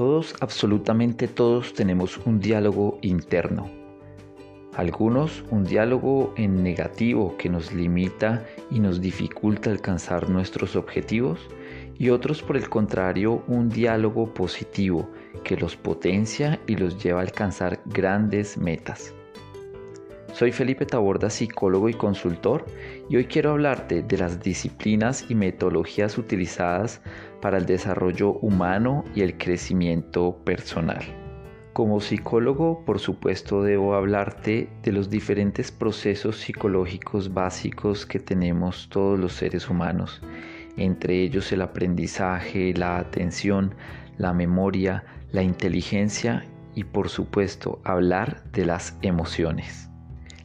Todos, absolutamente todos, tenemos un diálogo interno. Algunos un diálogo en negativo que nos limita y nos dificulta alcanzar nuestros objetivos y otros por el contrario un diálogo positivo que los potencia y los lleva a alcanzar grandes metas. Soy Felipe Taborda, psicólogo y consultor, y hoy quiero hablarte de las disciplinas y metodologías utilizadas para el desarrollo humano y el crecimiento personal. Como psicólogo, por supuesto, debo hablarte de los diferentes procesos psicológicos básicos que tenemos todos los seres humanos, entre ellos el aprendizaje, la atención, la memoria, la inteligencia y por supuesto hablar de las emociones.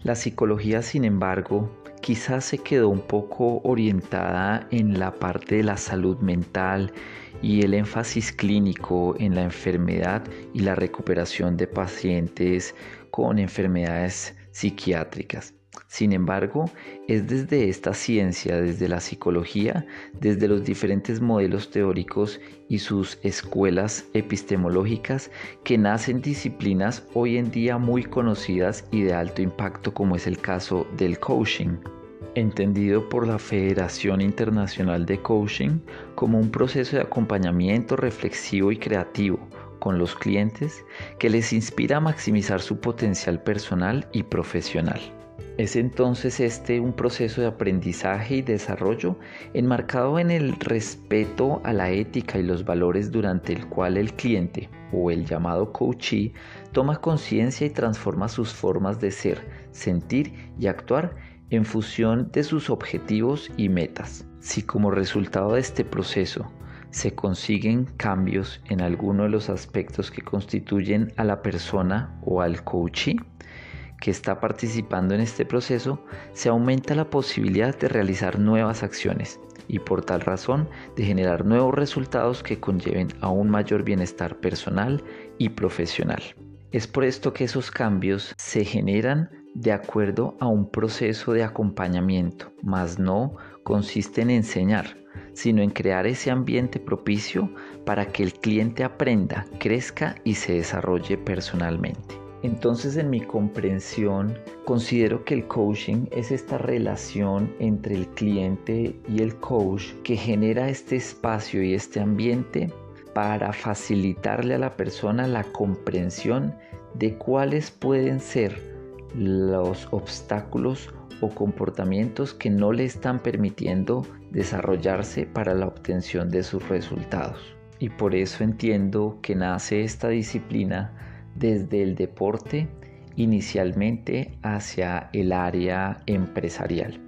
La psicología, sin embargo, quizás se quedó un poco orientada en la parte de la salud mental y el énfasis clínico en la enfermedad y la recuperación de pacientes con enfermedades psiquiátricas. Sin embargo, es desde esta ciencia, desde la psicología, desde los diferentes modelos teóricos y sus escuelas epistemológicas que nacen disciplinas hoy en día muy conocidas y de alto impacto como es el caso del coaching entendido por la Federación Internacional de Coaching como un proceso de acompañamiento reflexivo y creativo con los clientes que les inspira a maximizar su potencial personal y profesional. Es entonces este un proceso de aprendizaje y desarrollo enmarcado en el respeto a la ética y los valores durante el cual el cliente o el llamado coachee toma conciencia y transforma sus formas de ser, sentir y actuar en función de sus objetivos y metas. Si como resultado de este proceso se consiguen cambios en alguno de los aspectos que constituyen a la persona o al coachee, que está participando en este proceso, se aumenta la posibilidad de realizar nuevas acciones y por tal razón de generar nuevos resultados que conlleven a un mayor bienestar personal y profesional. Es por esto que esos cambios se generan de acuerdo a un proceso de acompañamiento, mas no consiste en enseñar, sino en crear ese ambiente propicio para que el cliente aprenda, crezca y se desarrolle personalmente. Entonces en mi comprensión considero que el coaching es esta relación entre el cliente y el coach que genera este espacio y este ambiente para facilitarle a la persona la comprensión de cuáles pueden ser los obstáculos o comportamientos que no le están permitiendo desarrollarse para la obtención de sus resultados. Y por eso entiendo que nace esta disciplina desde el deporte inicialmente hacia el área empresarial,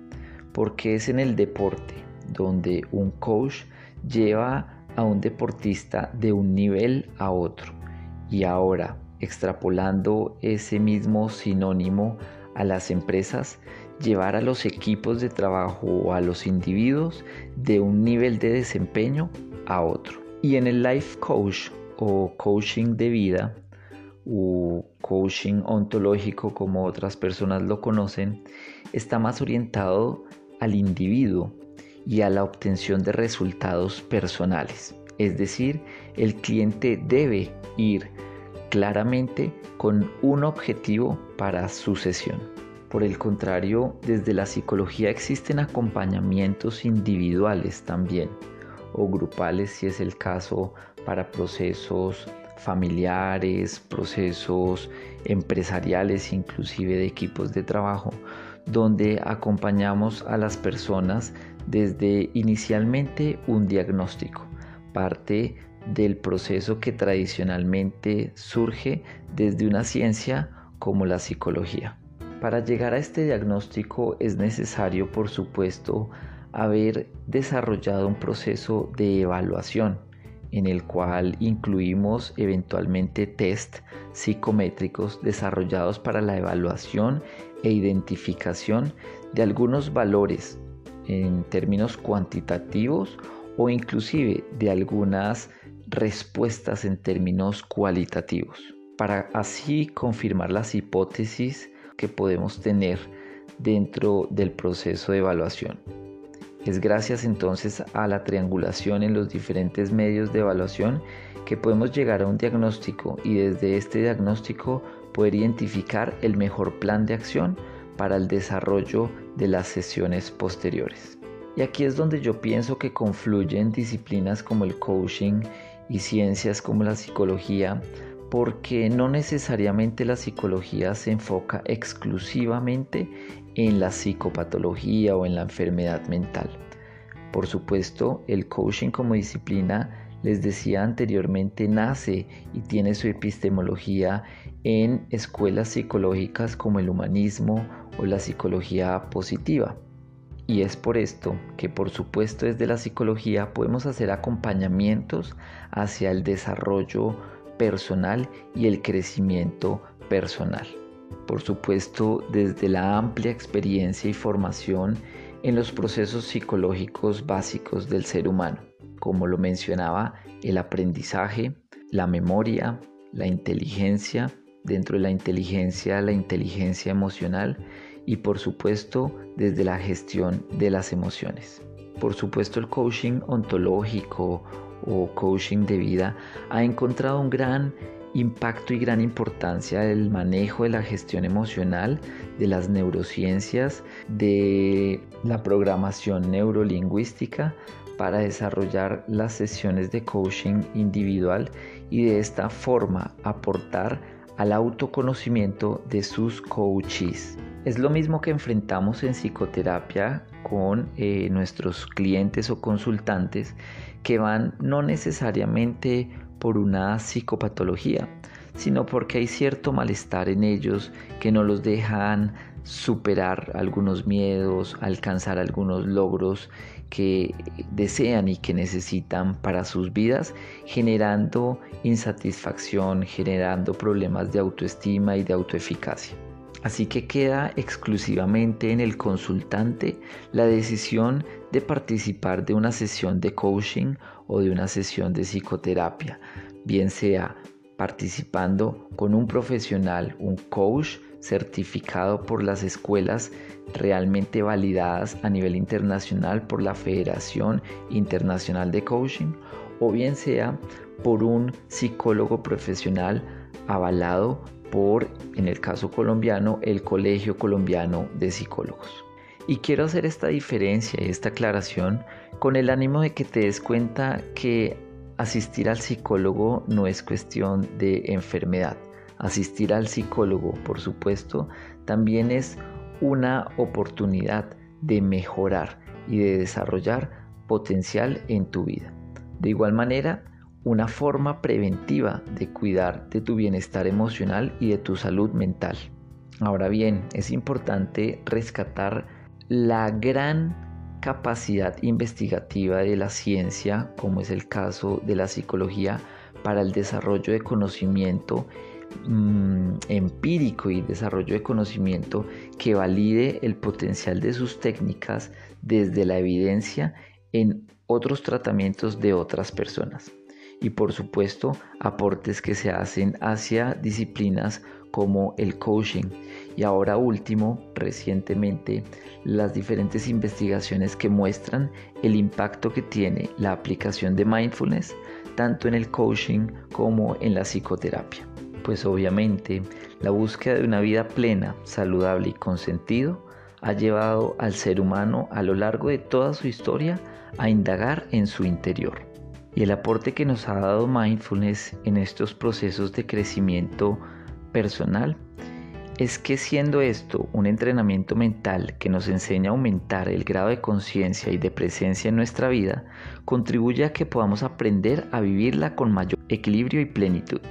porque es en el deporte donde un coach lleva a un deportista de un nivel a otro y ahora extrapolando ese mismo sinónimo a las empresas, llevar a los equipos de trabajo o a los individuos de un nivel de desempeño a otro. Y en el life coach o coaching de vida, o coaching ontológico como otras personas lo conocen, está más orientado al individuo y a la obtención de resultados personales. Es decir, el cliente debe ir claramente con un objetivo para su sesión. Por el contrario, desde la psicología existen acompañamientos individuales también o grupales si es el caso para procesos familiares, procesos empresariales, inclusive de equipos de trabajo, donde acompañamos a las personas desde inicialmente un diagnóstico, parte del proceso que tradicionalmente surge desde una ciencia como la psicología. Para llegar a este diagnóstico es necesario, por supuesto, haber desarrollado un proceso de evaluación en el cual incluimos eventualmente test psicométricos desarrollados para la evaluación e identificación de algunos valores en términos cuantitativos o inclusive de algunas respuestas en términos cualitativos, para así confirmar las hipótesis que podemos tener dentro del proceso de evaluación. Es gracias entonces a la triangulación en los diferentes medios de evaluación que podemos llegar a un diagnóstico y desde este diagnóstico poder identificar el mejor plan de acción para el desarrollo de las sesiones posteriores. Y aquí es donde yo pienso que confluyen disciplinas como el coaching y ciencias como la psicología, porque no necesariamente la psicología se enfoca exclusivamente en la psicopatología o en la enfermedad mental. Por supuesto, el coaching como disciplina, les decía anteriormente, nace y tiene su epistemología en escuelas psicológicas como el humanismo o la psicología positiva. Y es por esto que por supuesto desde la psicología podemos hacer acompañamientos hacia el desarrollo personal y el crecimiento personal. Por supuesto desde la amplia experiencia y formación en los procesos psicológicos básicos del ser humano, como lo mencionaba el aprendizaje, la memoria, la inteligencia, dentro de la inteligencia la inteligencia emocional y por supuesto desde la gestión de las emociones. Por supuesto el coaching ontológico o coaching de vida ha encontrado un gran impacto y gran importancia del manejo de la gestión emocional, de las neurociencias, de la programación neurolingüística para desarrollar las sesiones de coaching individual y de esta forma aportar al autoconocimiento de sus coaches. Es lo mismo que enfrentamos en psicoterapia con eh, nuestros clientes o consultantes que van no necesariamente por una psicopatología, sino porque hay cierto malestar en ellos que no los dejan superar algunos miedos, alcanzar algunos logros que desean y que necesitan para sus vidas, generando insatisfacción, generando problemas de autoestima y de autoeficacia. Así que queda exclusivamente en el consultante la decisión de participar de una sesión de coaching o de una sesión de psicoterapia, bien sea participando con un profesional, un coach certificado por las escuelas realmente validadas a nivel internacional por la Federación Internacional de Coaching, o bien sea por un psicólogo profesional avalado por, en el caso colombiano, el Colegio Colombiano de Psicólogos. Y quiero hacer esta diferencia y esta aclaración con el ánimo de que te des cuenta que asistir al psicólogo no es cuestión de enfermedad. Asistir al psicólogo, por supuesto, también es una oportunidad de mejorar y de desarrollar potencial en tu vida. De igual manera, una forma preventiva de cuidar de tu bienestar emocional y de tu salud mental. Ahora bien, es importante rescatar la gran capacidad investigativa de la ciencia, como es el caso de la psicología, para el desarrollo de conocimiento mm, empírico y desarrollo de conocimiento que valide el potencial de sus técnicas desde la evidencia en otros tratamientos de otras personas y por supuesto aportes que se hacen hacia disciplinas como el coaching y ahora último recientemente las diferentes investigaciones que muestran el impacto que tiene la aplicación de mindfulness tanto en el coaching como en la psicoterapia. Pues obviamente la búsqueda de una vida plena, saludable y con sentido ha llevado al ser humano a lo largo de toda su historia a indagar en su interior y el aporte que nos ha dado mindfulness en estos procesos de crecimiento personal es que siendo esto un entrenamiento mental que nos enseña a aumentar el grado de conciencia y de presencia en nuestra vida, contribuye a que podamos aprender a vivirla con mayor equilibrio y plenitud.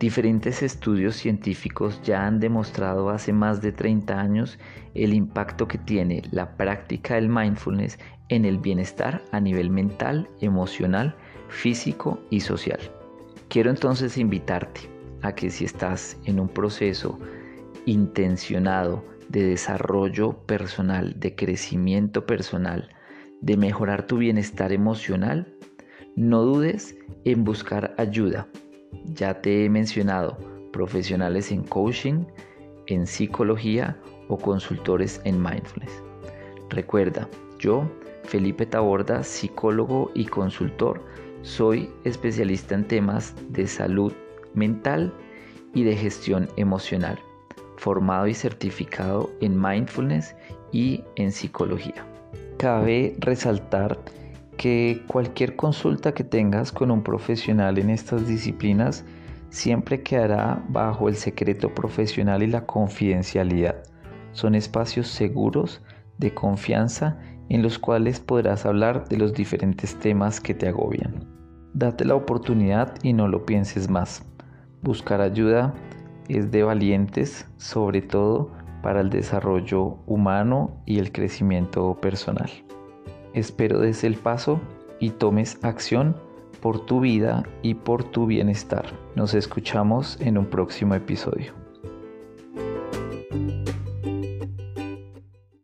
Diferentes estudios científicos ya han demostrado hace más de 30 años el impacto que tiene la práctica del mindfulness en el bienestar a nivel mental, emocional físico y social. Quiero entonces invitarte a que si estás en un proceso intencionado de desarrollo personal, de crecimiento personal, de mejorar tu bienestar emocional, no dudes en buscar ayuda. Ya te he mencionado profesionales en coaching, en psicología o consultores en mindfulness. Recuerda, yo Felipe Taborda, psicólogo y consultor. Soy especialista en temas de salud mental y de gestión emocional, formado y certificado en mindfulness y en psicología. Cabe resaltar que cualquier consulta que tengas con un profesional en estas disciplinas siempre quedará bajo el secreto profesional y la confidencialidad. Son espacios seguros de confianza en los cuales podrás hablar de los diferentes temas que te agobian. Date la oportunidad y no lo pienses más. Buscar ayuda es de valientes, sobre todo para el desarrollo humano y el crecimiento personal. Espero des el paso y tomes acción por tu vida y por tu bienestar. Nos escuchamos en un próximo episodio.